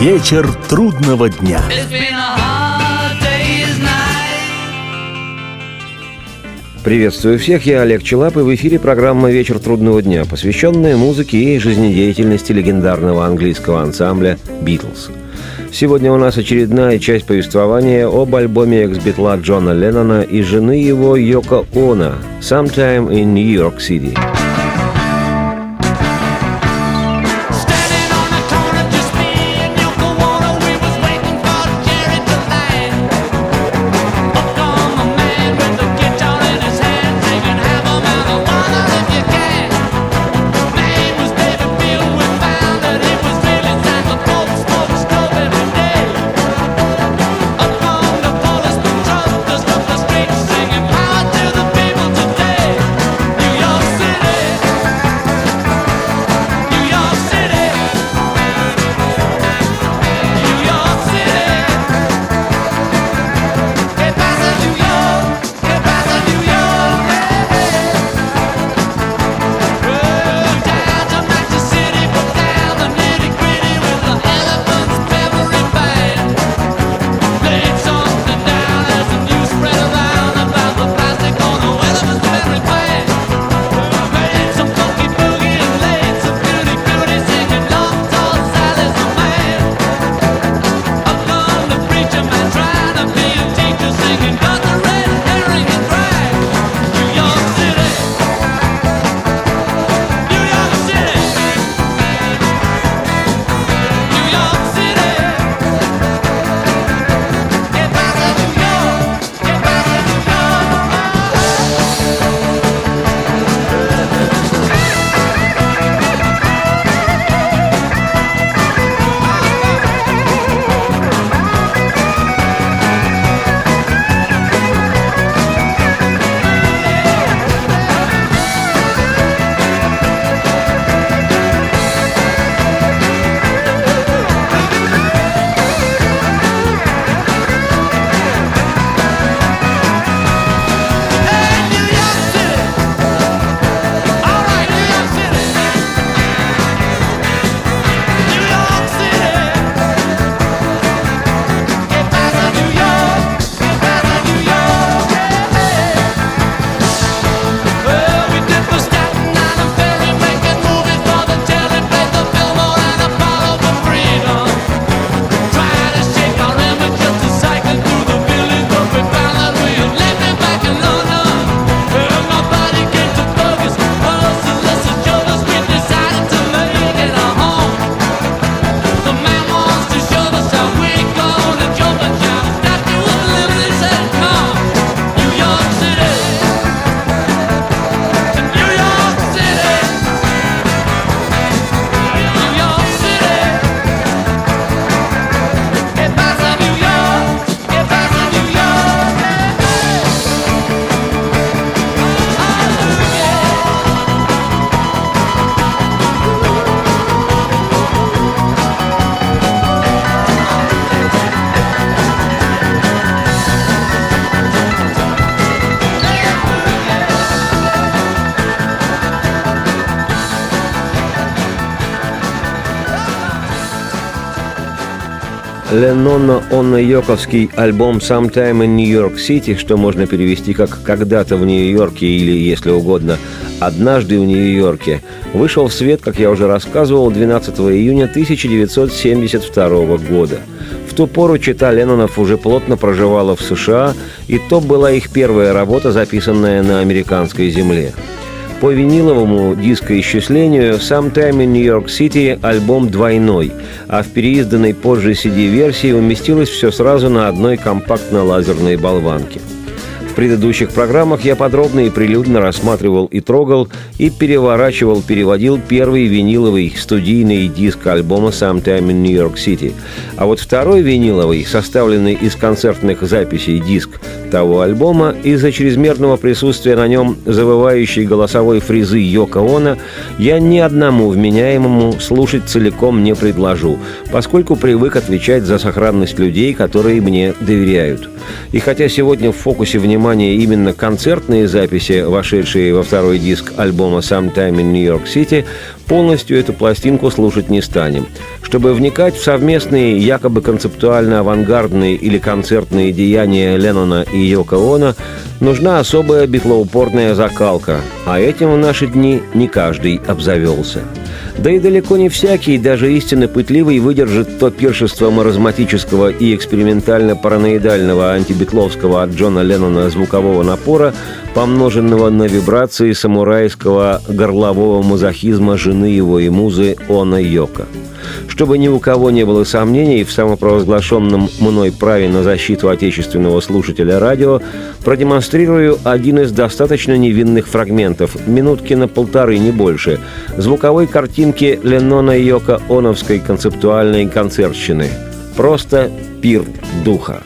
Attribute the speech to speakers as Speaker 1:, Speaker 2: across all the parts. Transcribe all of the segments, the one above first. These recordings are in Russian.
Speaker 1: Вечер трудного дня.
Speaker 2: Приветствую всех, я Олег Челап, и в эфире программа «Вечер трудного дня», посвященная музыке и жизнедеятельности легендарного английского ансамбля «Битлз». Сегодня у нас очередная часть повествования об альбоме экс-битла Джона Леннона и жены его Йоко Оно «Sometime in New York City». Леннона Онна Йоковский альбом «Sometime in New York City», что можно перевести как «когда-то в Нью-Йорке» или, если угодно, «однажды в Нью-Йорке», вышел в свет, как я уже рассказывал, 12 июня 1972 года. В ту пору чита Леннонов уже плотно проживала в США, и то была их первая работа, записанная на американской земле. По виниловому дискоисчислению «Sometime in New York City» альбом двойной, а в переизданной позже CD-версии уместилось все сразу на одной компактно-лазерной болванке – в предыдущих программах я подробно и прилюдно рассматривал и трогал, и переворачивал, переводил первый виниловый студийный диск альбома «Sometime in New York City». А вот второй виниловый, составленный из концертных записей диск того альбома, из-за чрезмерного присутствия на нем завывающей голосовой фрезы Йоко Оно, я ни одному вменяемому слушать целиком не предложу, поскольку привык отвечать за сохранность людей, которые мне доверяют. И хотя сегодня в фокусе внимания внимание именно концертные записи, вошедшие во второй диск альбома «Sometime in New York City»,
Speaker 3: полностью эту пластинку слушать не станем. Чтобы вникать в совместные, якобы концептуально-авангардные или концертные деяния Леннона и Йоко Оно, нужна особая битлоупорная закалка, а этим в наши дни не каждый обзавелся. Да и далеко не всякий, даже истинно пытливый, выдержит то пиршество маразматического и экспериментально-параноидального антибитловского от Джона Леннона звукового напора, помноженного на вибрации самурайского горлового мазохизма жены его и музы Она Йока. Чтобы ни у кого не было сомнений в самопровозглашенном мной праве на защиту отечественного слушателя радио, продемонстрирую один из достаточно невинных фрагментов, минутки на полторы, не больше, звуковой картинки Леннона Йока Оновской концептуальной концертщины. Просто пир духа.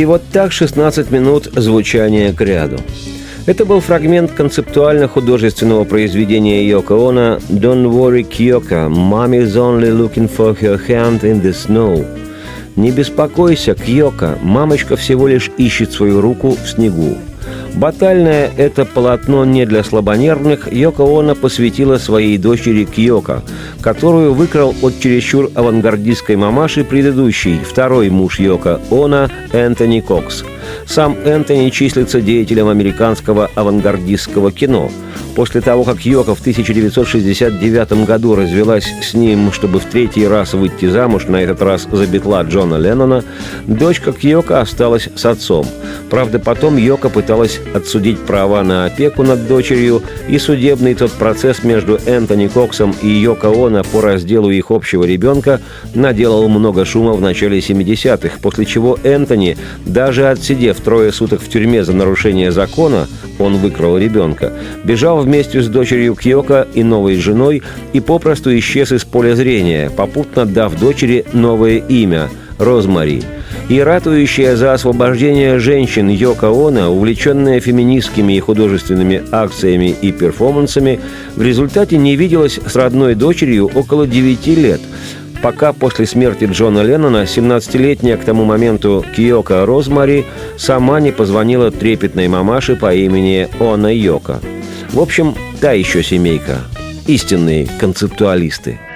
Speaker 3: И вот так 16 минут звучания к ряду. Это был фрагмент концептуально-художественного произведения Йоко Оно «Don't worry, Kyoka, mommy's only looking for her hand in the snow». «Не беспокойся, Кьока, мамочка всего лишь ищет свою руку в снегу». Батальное это полотно не для слабонервных Йоко Оно посвятила своей дочери Кьоко, которую выкрал от чересчур авангардистской мамаши предыдущий, второй муж Йоко Оно, Энтони Кокс. Сам Энтони числится деятелем американского авангардистского кино – После того, как Йоко в 1969 году развелась с ним, чтобы в третий раз выйти замуж, на этот раз за битла Джона Леннона, дочка Кьоко осталась с отцом. Правда, потом Йоко пыталась отсудить права на опеку над дочерью, и судебный тот процесс между Энтони Коксом и Йоко Оно по разделу их общего ребенка наделал много шума в начале 70-х, после чего Энтони, даже отсидев трое суток в тюрьме за нарушение закона, он выкрал ребенка, бежал вместе с дочерью Кьока и новой женой и попросту исчез из поля зрения, попутно дав дочери новое имя – Розмари. И ратующая за освобождение женщин Йока Оно, увлеченная феминистскими и художественными акциями и перформансами, в результате не виделась с родной дочерью около 9 лет – пока после смерти Джона Леннона 17-летняя к тому моменту Киока Розмари сама не позвонила трепетной мамаше по имени Она Йока. В общем, та еще семейка. Истинные концептуалисты –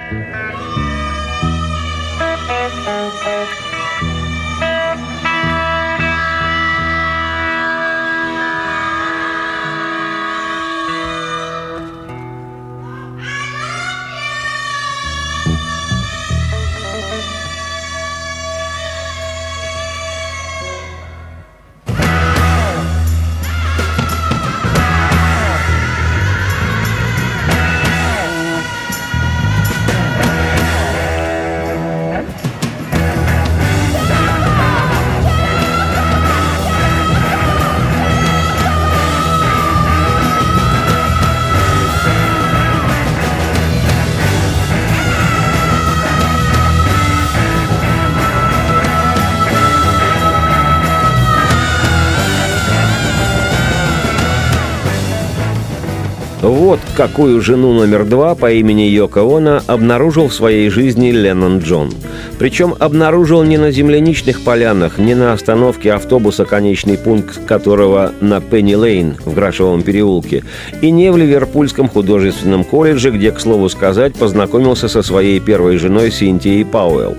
Speaker 3: какую жену номер два по имени Йоко Оно обнаружил в своей жизни Леннон Джон. Причем обнаружил не на земляничных полянах, не на остановке автобуса, конечный пункт которого на Пенни Лейн в Грашевом переулке, и не в Ливерпульском художественном колледже, где, к слову сказать, познакомился со своей первой женой Синтией Пауэлл.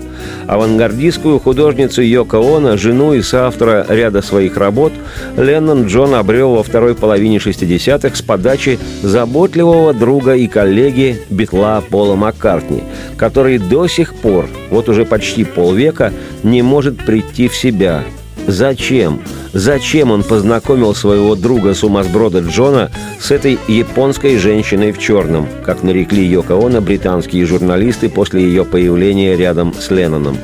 Speaker 3: Авангардистскую художницу Йоко Оно, жену и соавтора ряда своих работ, Леннон Джон обрел во второй половине 60-х с подачи заботливого друга и коллеги Битла Пола Маккартни, который до сих пор, вот уже почти полвека, не может прийти в себя. Зачем? Зачем он познакомил своего друга сумасброда Джона с этой японской женщиной в черном, как нарекли Йоко Оно британские журналисты после ее появления рядом с Ленноном?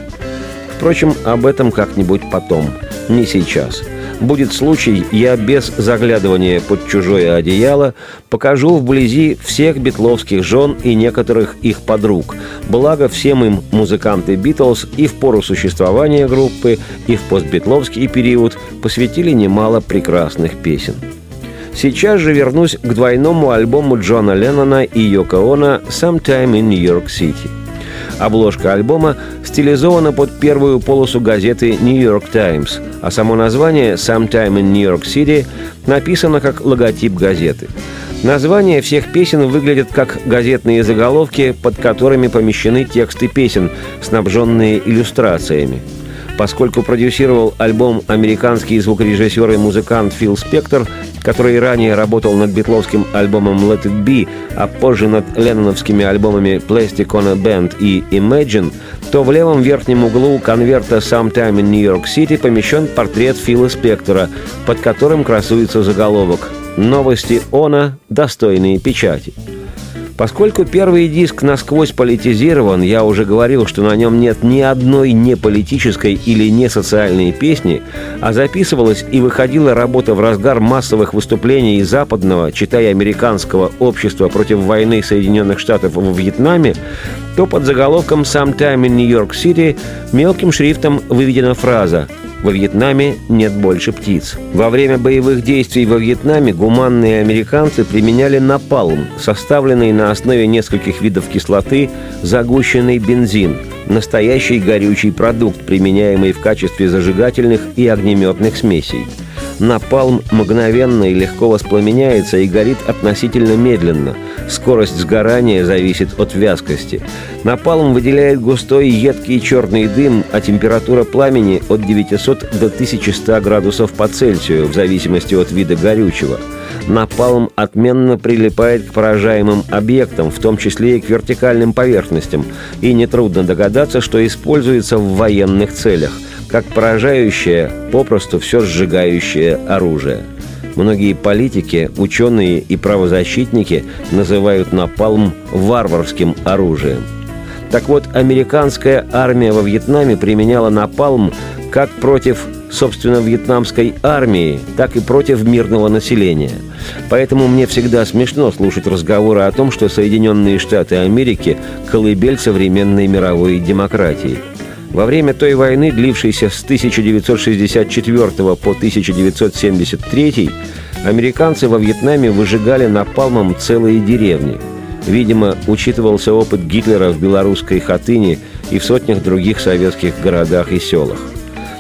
Speaker 3: Впрочем, об этом как-нибудь потом, не сейчас – Будет случай, я без заглядывания под чужое одеяло покажу вблизи всех битловских жен и некоторых их подруг. Благо всем им музыканты Битлз и в пору существования группы, и в постбитловский период посвятили немало прекрасных песен. Сейчас же вернусь к двойному альбому Джона Леннона и Йоко Оно «Sometime in New York City». Обложка альбома стилизована под первую полосу газеты «New York Times», а само название «Sometime in New York City» написано как логотип газеты. Названия всех песен выглядят как газетные заголовки, под которыми помещены тексты песен, снабженные иллюстрациями – Поскольку продюсировал альбом американский звукорежиссер и музыкант Фил Спектор, который ранее работал над битловским альбомом Let It Be, а позже над ленноновскими альбомами Plastic on a Band и Imagine, то в левом верхнем углу конверта Sometime in New York City помещен портрет Фила Спектора, под которым красуется заголовок «Новости Она, достойные печати». Поскольку первый диск насквозь политизирован, я уже говорил, что на нем нет ни одной не политической или не социальной песни, а записывалась и выходила работа в разгар массовых выступлений западного, читая американского общества против войны Соединенных Штатов в Вьетнаме, то под заголовком «Sometime in New York City» мелким шрифтом выведена фраза во Вьетнаме нет больше птиц. Во время боевых действий во Вьетнаме гуманные американцы применяли напалм, составленный на основе нескольких видов кислоты, загущенный бензин, настоящий горючий продукт, применяемый в качестве зажигательных и огнеметных смесей – Напалм мгновенно и легко воспламеняется и горит относительно медленно. Скорость сгорания зависит от вязкости. Напалм выделяет густой едкий черный дым, а температура пламени от 900 до 1100 градусов по Цельсию, в зависимости от вида горючего. Напалм отменно прилипает к поражаемым объектам, в том числе и к вертикальным поверхностям, и нетрудно догадаться, что используется в военных целях – как поражающее, попросту все сжигающее оружие. Многие политики, ученые и правозащитники называют напалм варварским оружием. Так вот, американская армия во Вьетнаме применяла напалм как против, собственно, вьетнамской армии, так и против мирного населения. Поэтому мне всегда смешно слушать разговоры о том, что Соединенные Штаты Америки – колыбель современной мировой демократии – во время той войны, длившейся с 1964 по 1973, американцы во Вьетнаме выжигали напалмом целые деревни. Видимо, учитывался опыт Гитлера в белорусской Хатыне и в сотнях других советских городах и селах.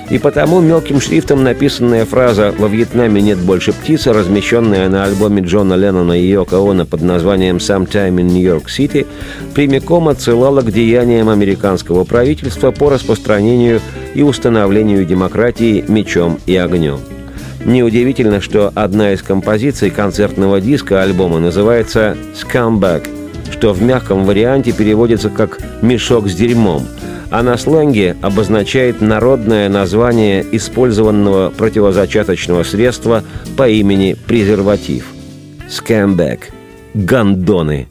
Speaker 3: И потому мелким шрифтом написанная фраза «Во Вьетнаме нет больше птицы», размещенная на альбоме Джона Леннона и Йоко Оно под названием «Sometime in New York City», прямиком отсылала к деяниям американского правительства по распространению и установлению демократии мечом и огнем. Неудивительно, что одна из композиций концертного диска альбома называется «Scumbag», что в мягком варианте переводится как «мешок с дерьмом», а на сленге обозначает народное название использованного противозачаточного средства по имени презерватив. Скэмбэк. Гандоны.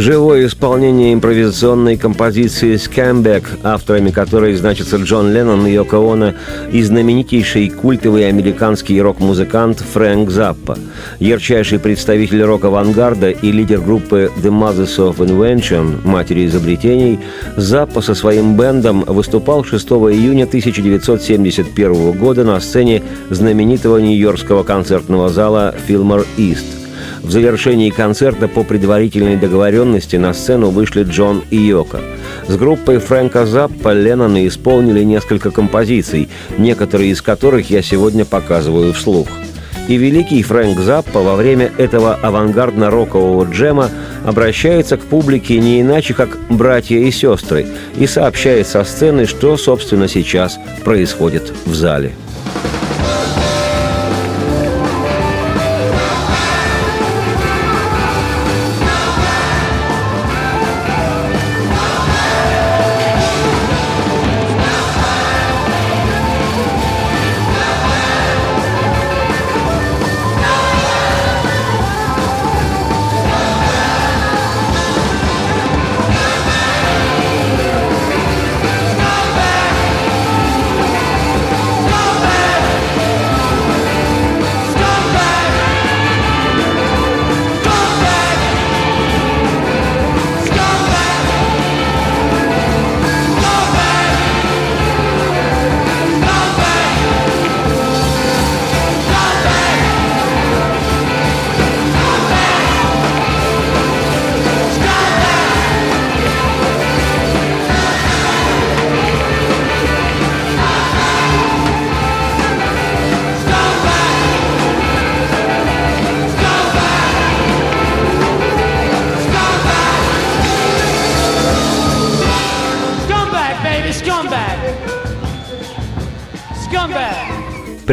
Speaker 3: Живое исполнение импровизационной композиции «Скамбек», авторами которой значится Джон Леннон и Йоко Оно, и знаменитейший культовый американский рок-музыкант Фрэнк Заппа, ярчайший представитель рок-авангарда и лидер группы «The Mothers of Invention» – «Матери изобретений», Заппа со своим бендом выступал 6 июня 1971 года на сцене знаменитого нью-йоркского концертного зала «Филмор Ист», в завершении концерта по предварительной договоренности на сцену вышли Джон и Йоко. С группой Фрэнка Заппа Леннона исполнили несколько композиций, некоторые из которых я сегодня показываю вслух. И великий Фрэнк Заппа во время этого авангардно-рокового джема обращается к публике не иначе, как братья и сестры, и сообщает со сцены, что, собственно, сейчас происходит в зале.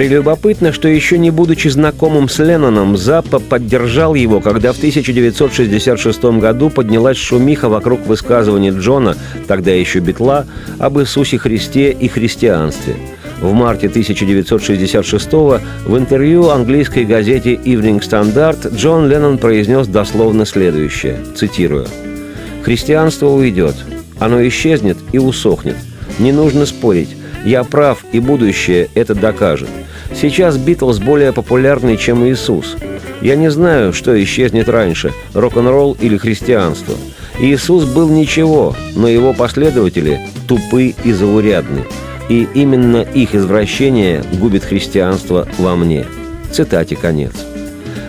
Speaker 3: Прелюбопытно, что еще не будучи знакомым с Ленноном, Заппа поддержал его, когда в 1966 году поднялась шумиха вокруг высказывания Джона, тогда еще Битла, об Иисусе Христе и христианстве. В марте 1966 в интервью английской газете Evening Standard Джон Леннон произнес дословно следующее, цитирую, «Христианство уйдет, оно исчезнет и усохнет. Не нужно спорить. Я прав, и будущее это докажет. Сейчас Битлз более популярны, чем Иисус. Я не знаю, что исчезнет раньше – рок-н-ролл или христианство. Иисус был ничего, но его последователи тупы и заурядны. И именно их извращение губит христианство во мне. Цитате конец.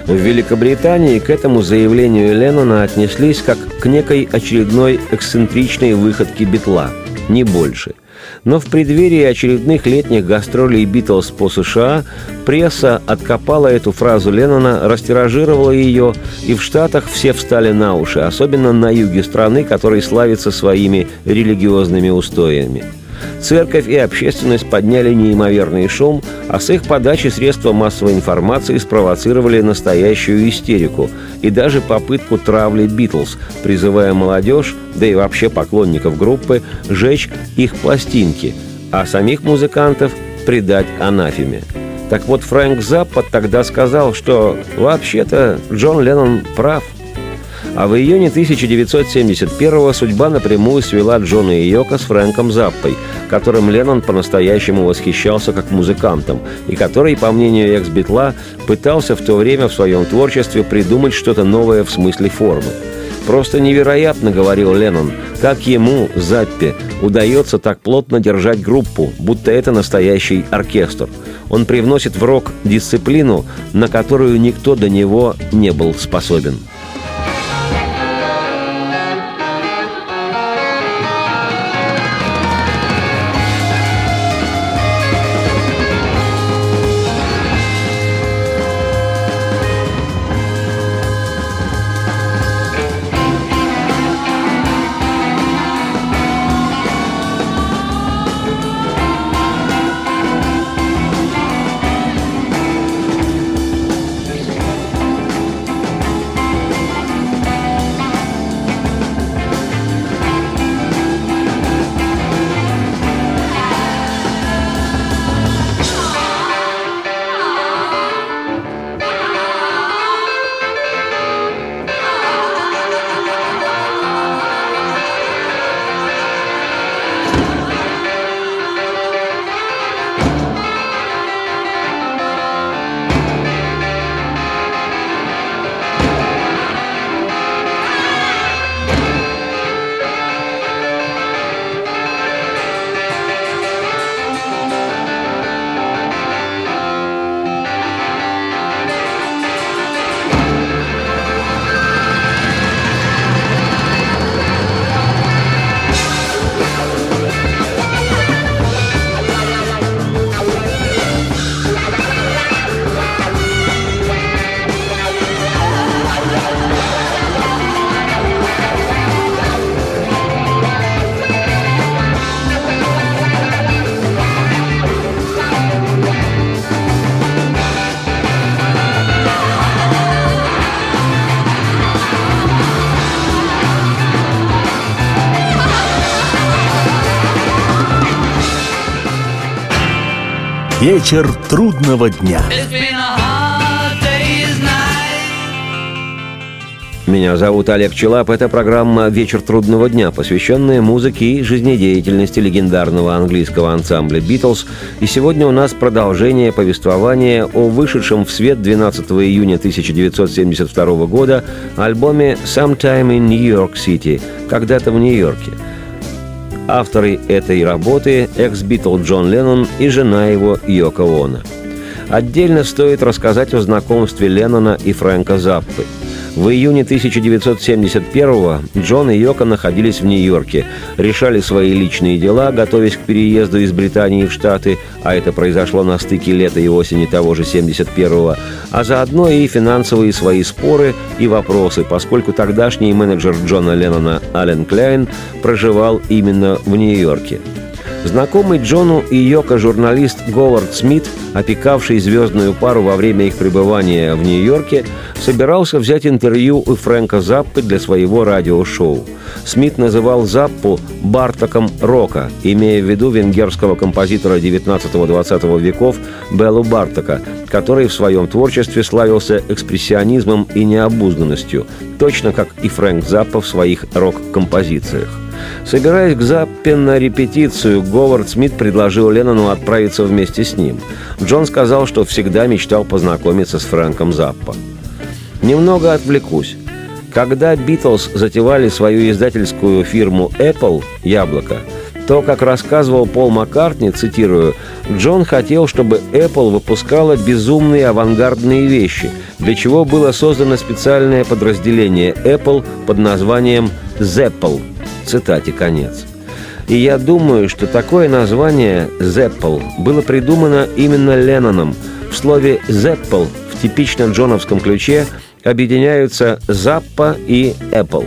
Speaker 3: В Великобритании к этому заявлению Леннона отнеслись как к некой очередной эксцентричной выходке Битла, не больше – но в преддверии очередных летних гастролей «Битлз» по США пресса откопала эту фразу Леннона, растиражировала ее, и в Штатах все встали на уши, особенно на юге страны, который славится своими религиозными устоями – Церковь и общественность подняли неимоверный шум, а с их подачи средства массовой информации спровоцировали настоящую истерику и даже попытку травли «Битлз», призывая молодежь, да и вообще поклонников группы, жечь их пластинки, а самих музыкантов предать анафеме. Так вот, Фрэнк Заппа тогда сказал, что вообще-то Джон Леннон прав – а в июне 1971-го судьба напрямую свела Джона Йока с Фрэнком Заппой, которым Леннон по-настоящему восхищался как музыкантом, и который, по мнению экс-битла, пытался в то время в своем творчестве придумать что-то новое в смысле формы. «Просто невероятно», — говорил Леннон, — «как ему, Заппе, удается так плотно держать группу, будто это настоящий оркестр. Он привносит в рок дисциплину, на которую никто до него не был способен».
Speaker 1: Вечер трудного дня.
Speaker 3: Меня зовут Олег Челап. Это программа «Вечер трудного дня», посвященная музыке и жизнедеятельности легендарного английского ансамбля «Битлз». И сегодня у нас продолжение повествования о вышедшем в свет 12 июня 1972 года альбоме «Sometime in New York City» – «Когда-то в Нью-Йорке». Авторы этой работы – экс-битл Джон Леннон и жена его Йоко Оно. Отдельно стоит рассказать о знакомстве Леннона и Фрэнка Заппы – в июне 1971-го Джон и Йока находились в Нью-Йорке, решали свои личные дела, готовясь к переезду из Британии в Штаты, а это произошло на стыке лета и осени того же 71-го, а заодно и финансовые свои споры и вопросы, поскольку тогдашний менеджер Джона Леннона Ален Кляйн проживал именно в Нью-Йорке. Знакомый Джону и Йоко журналист Говард Смит, опекавший звездную пару во время их пребывания в Нью-Йорке, собирался взять интервью у Фрэнка Заппы для своего радиошоу. Смит называл Заппу «Бартаком рока», имея в виду венгерского композитора 19-20 веков Беллу Бартака, который в своем творчестве славился экспрессионизмом и необузданностью, точно как и Фрэнк Заппа в своих рок-композициях. Собираясь к Заппе на репетицию, Говард Смит предложил Леннону отправиться вместе с ним. Джон сказал, что всегда мечтал познакомиться с Фрэнком Заппа. Немного отвлекусь. Когда Битлз затевали свою издательскую фирму Apple «Яблоко», то, как рассказывал Пол Маккартни, цитирую, «Джон хотел, чтобы Apple выпускала безумные авангардные вещи, для чего было создано специальное подразделение Apple под названием Zeppel Цитате конец. И я думаю, что такое название «Зеппл» было придумано именно Ленноном. В слове «Зеппл» в типично джоновском ключе объединяются «Заппа» и «Apple».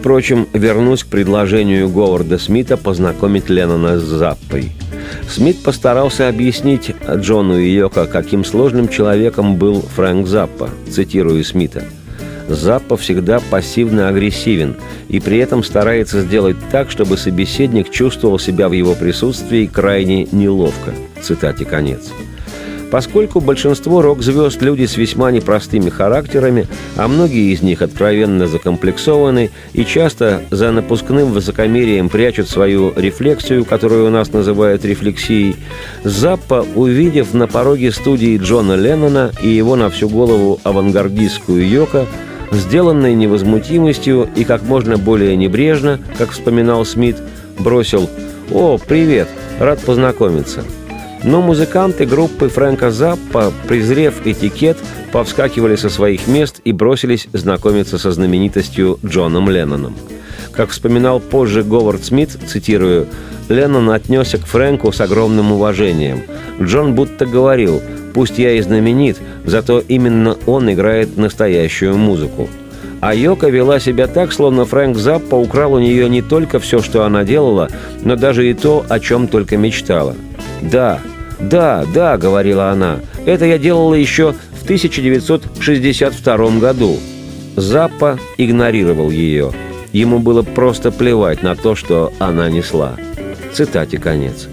Speaker 3: Впрочем, вернусь к предложению Говарда Смита познакомить Леннона с Заппой. Смит постарался объяснить Джону и Йоко, каким сложным человеком был Фрэнк Заппа, цитирую Смита – Заппа всегда пассивно-агрессивен и при этом старается сделать так, чтобы собеседник чувствовал себя в его присутствии крайне неловко. Цитате конец. Поскольку большинство рок-звезд – люди с весьма непростыми характерами, а многие из них откровенно закомплексованы и часто за напускным высокомерием прячут свою рефлексию, которую у нас называют рефлексией, Заппа, увидев на пороге студии Джона Леннона и его на всю голову авангардистскую Йока, сделанной невозмутимостью и как можно более небрежно, как вспоминал Смит, бросил «О, привет, рад познакомиться». Но музыканты группы Фрэнка Заппа, презрев этикет, повскакивали со своих мест и бросились знакомиться со знаменитостью Джоном Ленноном. Как вспоминал позже Говард Смит, цитирую, «Леннон отнесся к Фрэнку с огромным уважением. Джон будто говорил – Пусть я и знаменит, зато именно он играет настоящую музыку. А Йока вела себя так, словно Фрэнк Заппа украл у нее не только все, что она делала, но даже и то, о чем только мечтала. «Да, да, да», — говорила она, — «это я делала еще в 1962 году». Заппа игнорировал ее. Ему было просто плевать на то, что она несла. Цитате конец.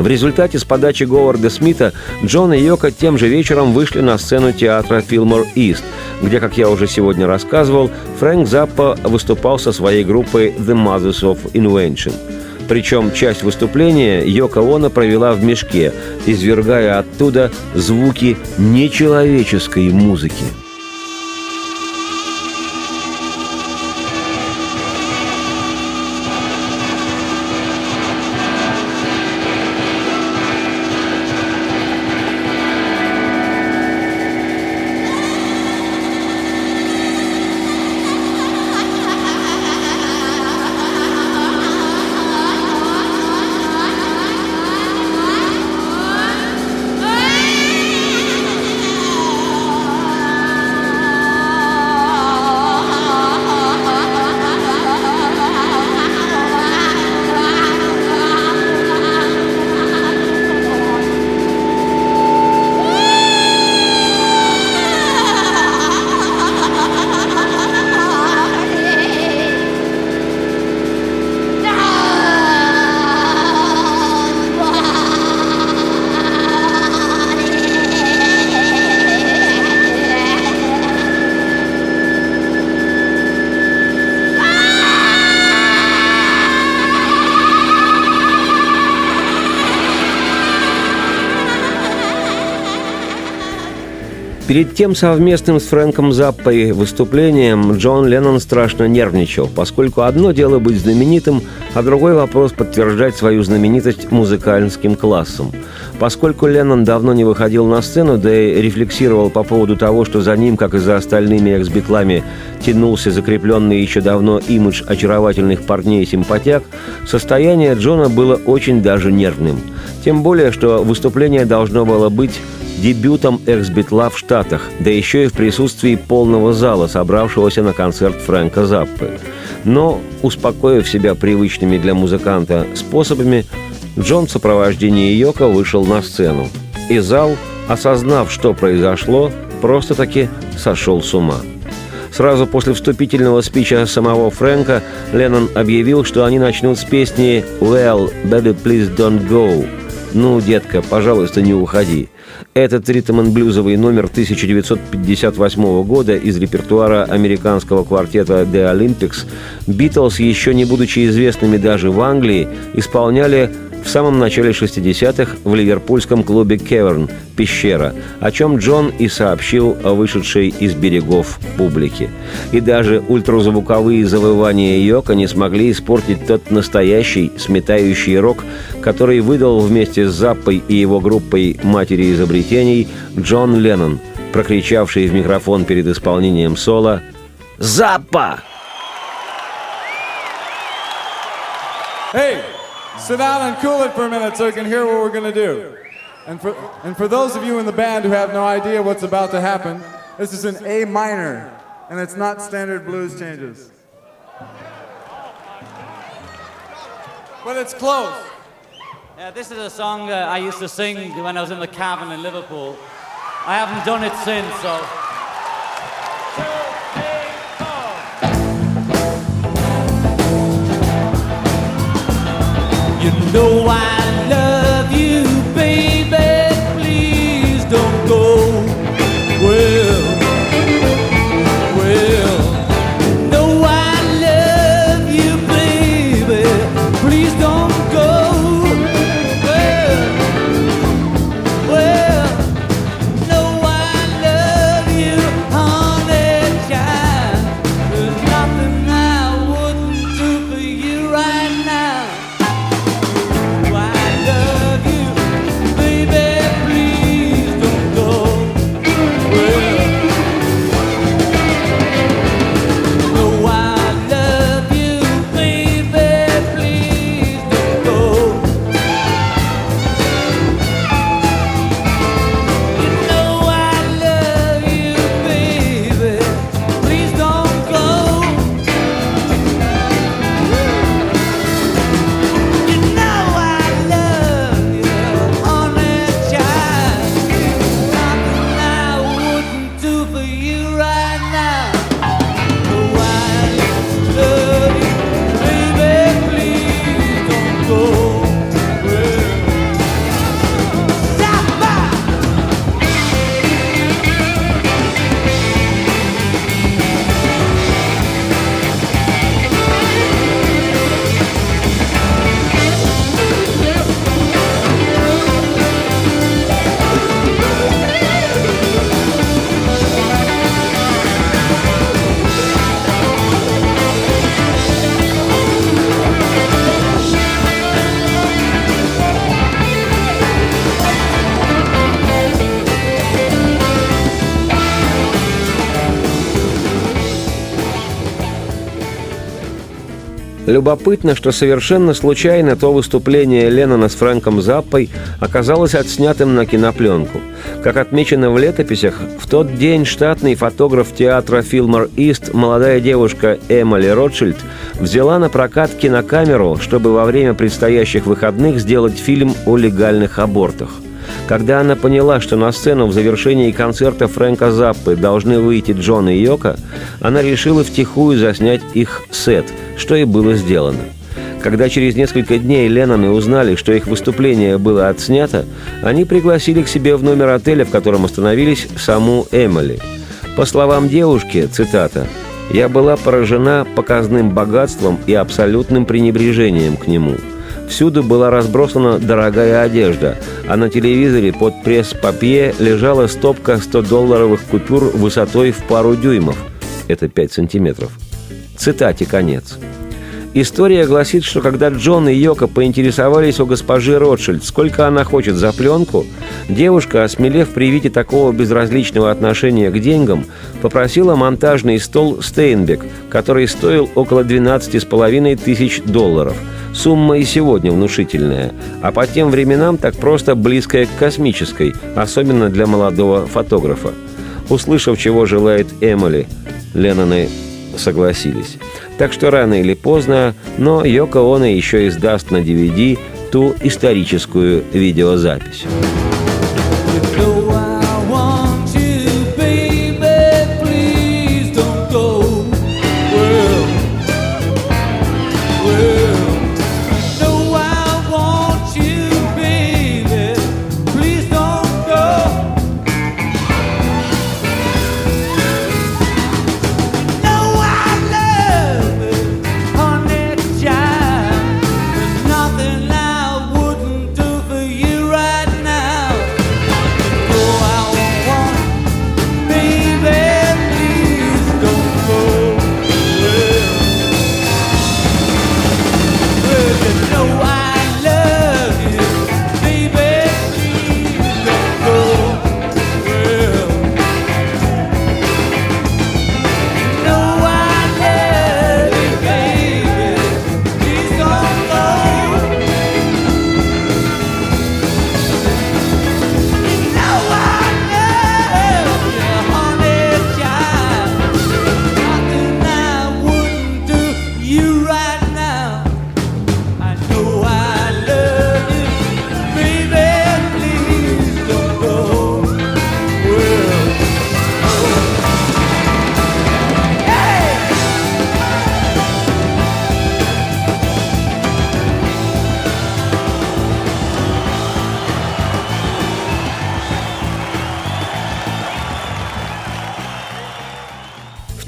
Speaker 3: В результате с подачи Говарда Смита Джон и Йока тем же вечером вышли на сцену театра Филмор Ист, где, как я уже сегодня рассказывал, Фрэнк Заппа выступал со своей группой The Mothers of Invention. Причем часть выступления Йока Оно провела в мешке, извергая оттуда звуки нечеловеческой музыки. Перед тем совместным с Фрэнком Заппой выступлением Джон Леннон страшно нервничал, поскольку одно дело быть знаменитым, а другой вопрос подтверждать свою знаменитость музыкальским классом. Поскольку Леннон давно не выходил на сцену, да и рефлексировал по поводу того, что за ним, как и за остальными экс-битлами, тянулся закрепленный еще давно имидж очаровательных парней и симпатяк, состояние Джона было очень даже нервным. Тем более, что выступление должно было быть дебютом экс-битла в Штатах, да еще и в присутствии полного зала, собравшегося на концерт Фрэнка Заппы. Но, успокоив себя привычными для музыканта способами, Джон в сопровождении Йока вышел на сцену. И зал, осознав, что произошло, просто-таки сошел с ума. Сразу после вступительного спича самого Фрэнка Леннон объявил, что они начнут с песни «Well, baby, please don't go», «Ну, детка, пожалуйста, не уходи». Этот ритм-н-блюзовый номер 1958 года из репертуара американского квартета The Olympics Битлз, еще не будучи известными даже в Англии, исполняли в самом начале 60-х в ливерпульском клубе «Кеверн» – «Пещера», о чем Джон и сообщил о вышедшей из берегов публике. И даже ультразвуковые завывания Йока не смогли испортить тот настоящий сметающий рок, который выдал вместе с Заппой и его группой «Матери изобретений» Джон Леннон, прокричавший в микрофон перед исполнением соло «Заппа!»
Speaker 4: Hey! Sit down and cool it for a minute so you can hear what we're going to do. And for, and for those of you in the band who have no idea what's about to happen, this is an A minor, and it's not standard blues changes. But it's close.
Speaker 2: Yeah, this is a song uh, I used to sing when I was in the cabin in Liverpool. I haven't done it since, so. know why.
Speaker 3: Любопытно, что совершенно случайно то выступление Леннона с Фрэнком Заппой оказалось отснятым на кинопленку. Как отмечено в летописях, в тот день штатный фотограф театра Филмор Ист, молодая девушка Эмили Ротшильд, взяла на прокат кинокамеру, чтобы во время предстоящих выходных сделать фильм о легальных абортах. Когда она поняла, что на сцену в завершении концерта Фрэнка Заппы должны выйти Джон и Йока, она решила втихую заснять их сет, что и было сделано. Когда через несколько дней Ленноны узнали, что их выступление было отснято, они пригласили к себе в номер отеля, в котором остановились, саму Эмили. По словам девушки, цитата, «Я была поражена показным богатством и абсолютным пренебрежением к нему. Всюду была разбросана дорогая одежда, а на телевизоре под пресс-папье лежала стопка 100-долларовых купюр высотой в пару дюймов. Это 5 сантиметров. Цитате конец. История гласит, что когда Джон и Йока поинтересовались у госпожи Ротшильд, сколько она хочет за пленку, девушка, осмелев при виде такого безразличного отношения к деньгам, попросила монтажный стол «Стейнбек», который стоил около 12,5 тысяч долларов. Сумма и сегодня внушительная, а по тем временам так просто близкая к космической, особенно для молодого фотографа. Услышав, чего желает Эмили, Ленноны согласились. Так что рано или поздно, но Йоко Оно еще издаст на DVD ту историческую видеозапись.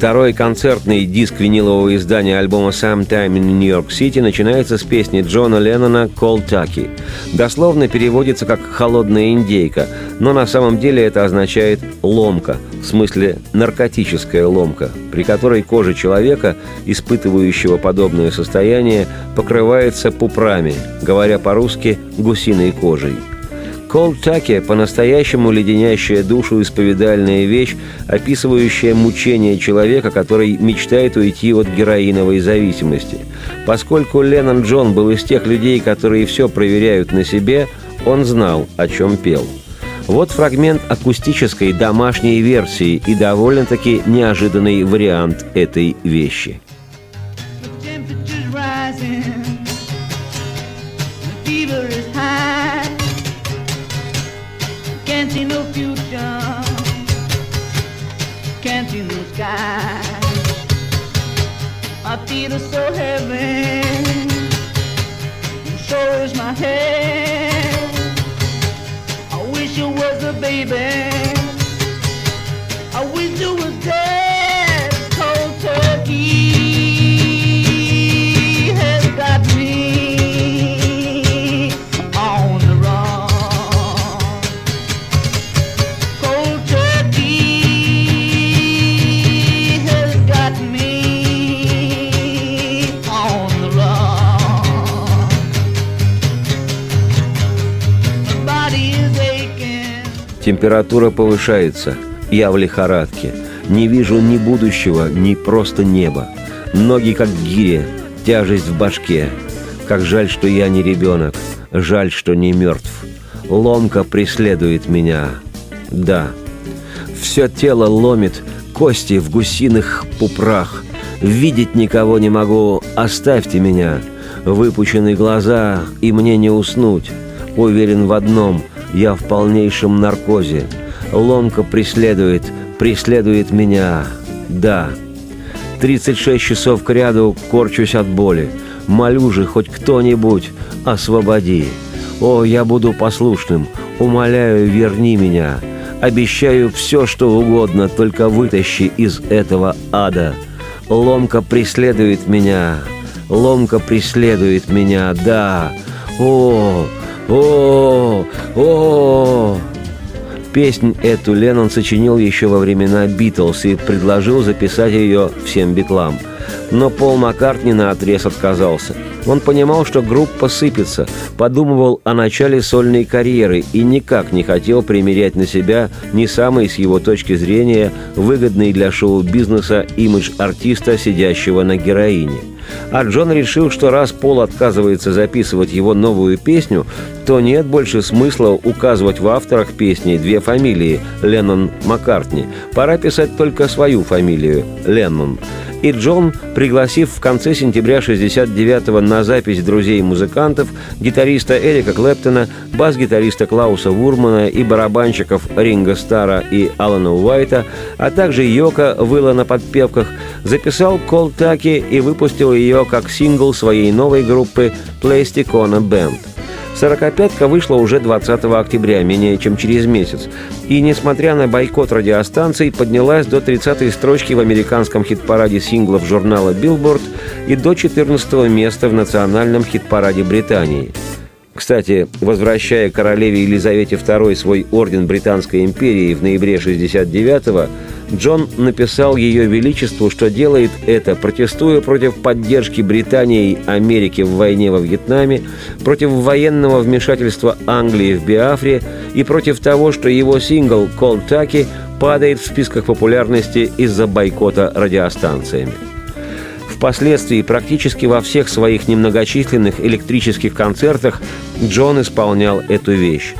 Speaker 3: Второй концертный диск винилового издания альбома «Sometime in New York City» начинается с песни Джона Леннона «Cold Tucky». Дословно переводится как «холодная индейка», но на самом деле это означает «ломка», в смысле наркотическая ломка, при которой кожа человека, испытывающего подобное состояние, покрывается пупрами, говоря по-русски «гусиной кожей». Колтаки – по-настоящему леденящая душу исповедальная вещь, описывающая мучение человека, который мечтает уйти от героиновой зависимости. Поскольку Леннон Джон был из тех людей, которые все проверяют на себе, он знал, о чем пел. Вот фрагмент акустической домашней версии и довольно-таки неожиданный вариант этой вещи. My feet are so heavy. And so is my head. I wish it was a baby. Температура повышается. Я в лихорадке. Не вижу ни будущего, ни просто неба. Ноги как гири, тяжесть в башке. Как жаль, что я не ребенок. Жаль, что не мертв. Ломка преследует меня. Да. Все тело ломит, кости в гусиных пупрах. Видеть никого не могу, оставьте меня. Выпучены глаза, и мне не уснуть. Уверен в одном, я в полнейшем наркозе. Ломка преследует, преследует меня. Да. 36 часов к ряду корчусь от боли. Молю же хоть кто-нибудь, освободи. О, я буду послушным. Умоляю, верни меня. Обещаю все, что угодно, только вытащи из этого ада. Ломка преследует меня. Ломка преследует меня, да. О, о, о. Песнь эту Леннон сочинил еще во времена Битлз и предложил записать ее всем битлам. Но Пол Маккартни на отрез отказался. Он понимал, что группа сыпется, подумывал о начале сольной карьеры и никак не хотел примерять на себя не самый, с его точки зрения, выгодный для шоу-бизнеса имидж артиста, сидящего на героине – а Джон решил, что раз Пол отказывается записывать его новую песню, то нет больше смысла указывать в авторах песни две фамилии – Леннон Маккартни. Пора писать только свою фамилию – Леннон. И Джон, пригласив в конце сентября 69-го на запись друзей-музыкантов, гитариста Эрика Клэптона, бас-гитариста Клауса Вурмана и барабанщиков Ринга Стара и Алана Уайта, а также Йока Выла на подпевках, записал «Кол Таки» и выпустил ее как сингл своей новой группы «Plasticona Band». «Сорокопятка» вышла уже 20 октября, менее чем через месяц, и, несмотря на бойкот радиостанций, поднялась до 30-й строчки в американском хит-параде синглов журнала Billboard и до 14 места в национальном хит-параде Британии – кстати, возвращая королеве Елизавете II свой орден Британской империи в ноябре 69-го, Джон написал Ее Величеству, что делает это, протестуя против поддержки Британии и Америки в войне во Вьетнаме, против военного вмешательства Англии в Биафре и против того, что его сингл «Call Taki» падает в списках популярности из-за бойкота радиостанциями. Впоследствии практически во всех своих немногочисленных электрических концертах Джон исполнял эту вещь.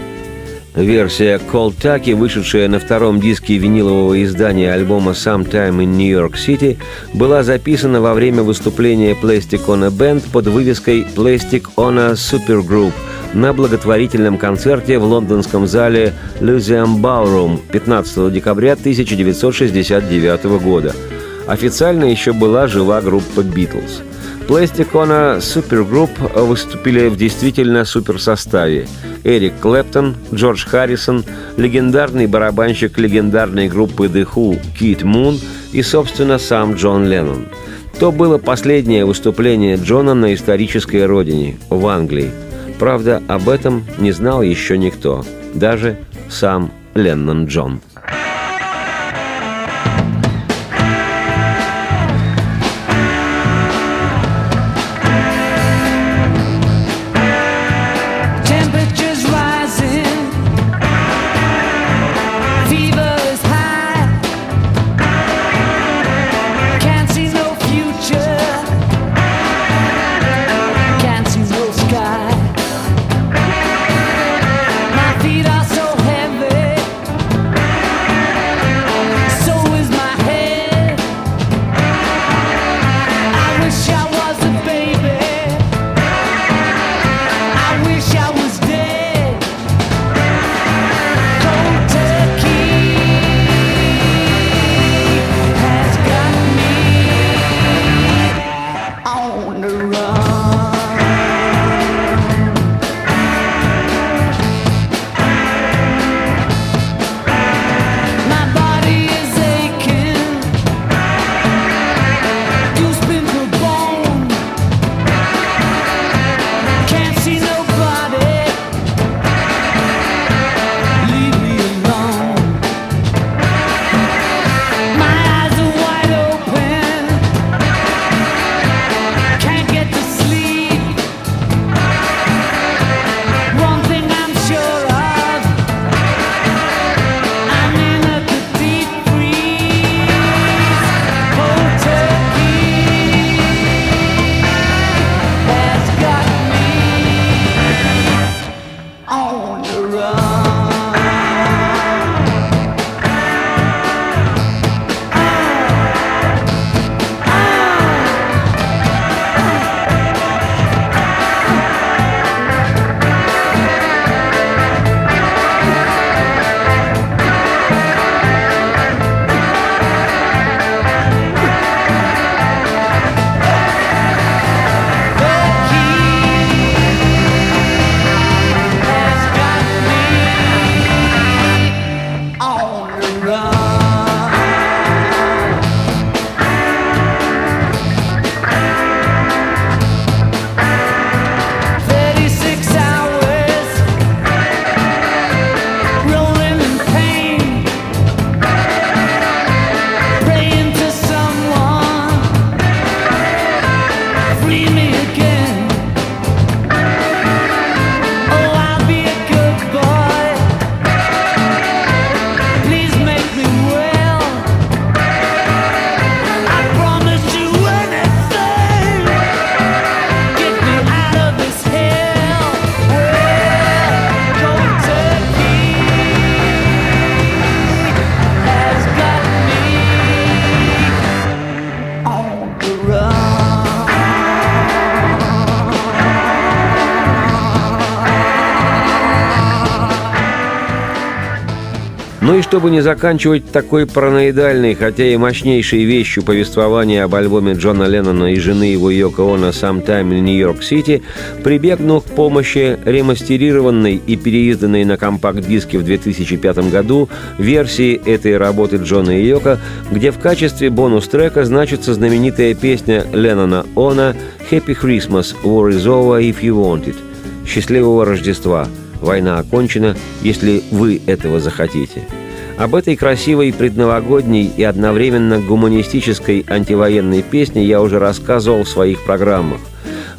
Speaker 3: Версия Taki, вышедшая на втором диске винилового издания альбома Sometime in New York City, была записана во время выступления Plastic On a Band под вывеской Plastic On a Supergroup на благотворительном концерте в лондонском зале Lyceum Ballroom 15 декабря 1969 года. Официально еще была жива группа «Битлз». Plasticona Supergroup выступили в действительно суперсоставе. Эрик Клэптон, Джордж Харрисон, легендарный барабанщик легендарной группы The Who Кит Мун и, собственно, сам Джон Леннон. То было последнее выступление Джона на исторической родине, в Англии. Правда, об этом не знал еще никто, даже сам Леннон Джон. deixa чтобы не заканчивать такой параноидальной, хотя и мощнейшей вещью повествования об альбоме Джона Леннона и жены его Йоко Оно «Sometime in New York City», прибегну к помощи ремастерированной и переизданной на компакт-диске в 2005 году версии этой работы Джона и Йоко, где в качестве бонус-трека значится знаменитая песня Леннона Она «Happy Christmas, War is over if you want it» – «Счастливого Рождества», Война окончена, если вы этого захотите. Об этой красивой предновогодней и одновременно гуманистической антивоенной песне я уже рассказывал в своих программах.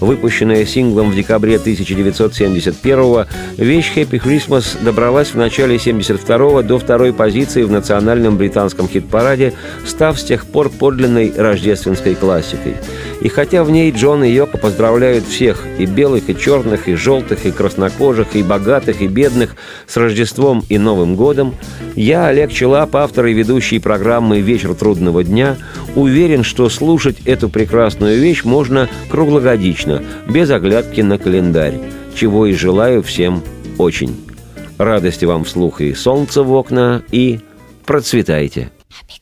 Speaker 3: Выпущенная синглом в декабре 1971-го, вещь «Happy Christmas» добралась в начале 72-го до второй позиции в национальном британском хит-параде, став с тех пор подлинной рождественской классикой. И хотя в ней Джон и Йоко поздравляют всех, и белых, и черных, и желтых, и краснокожих, и богатых, и бедных, с Рождеством и Новым годом, я, Олег Челап, автор и ведущий программы «Вечер трудного дня», уверен, что слушать эту прекрасную вещь можно круглогодично, без оглядки на календарь, чего и желаю всем очень. Радости вам вслух и солнца в окна, и процветайте!
Speaker 5: Happy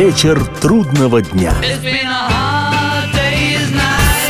Speaker 1: Вечер трудного дня.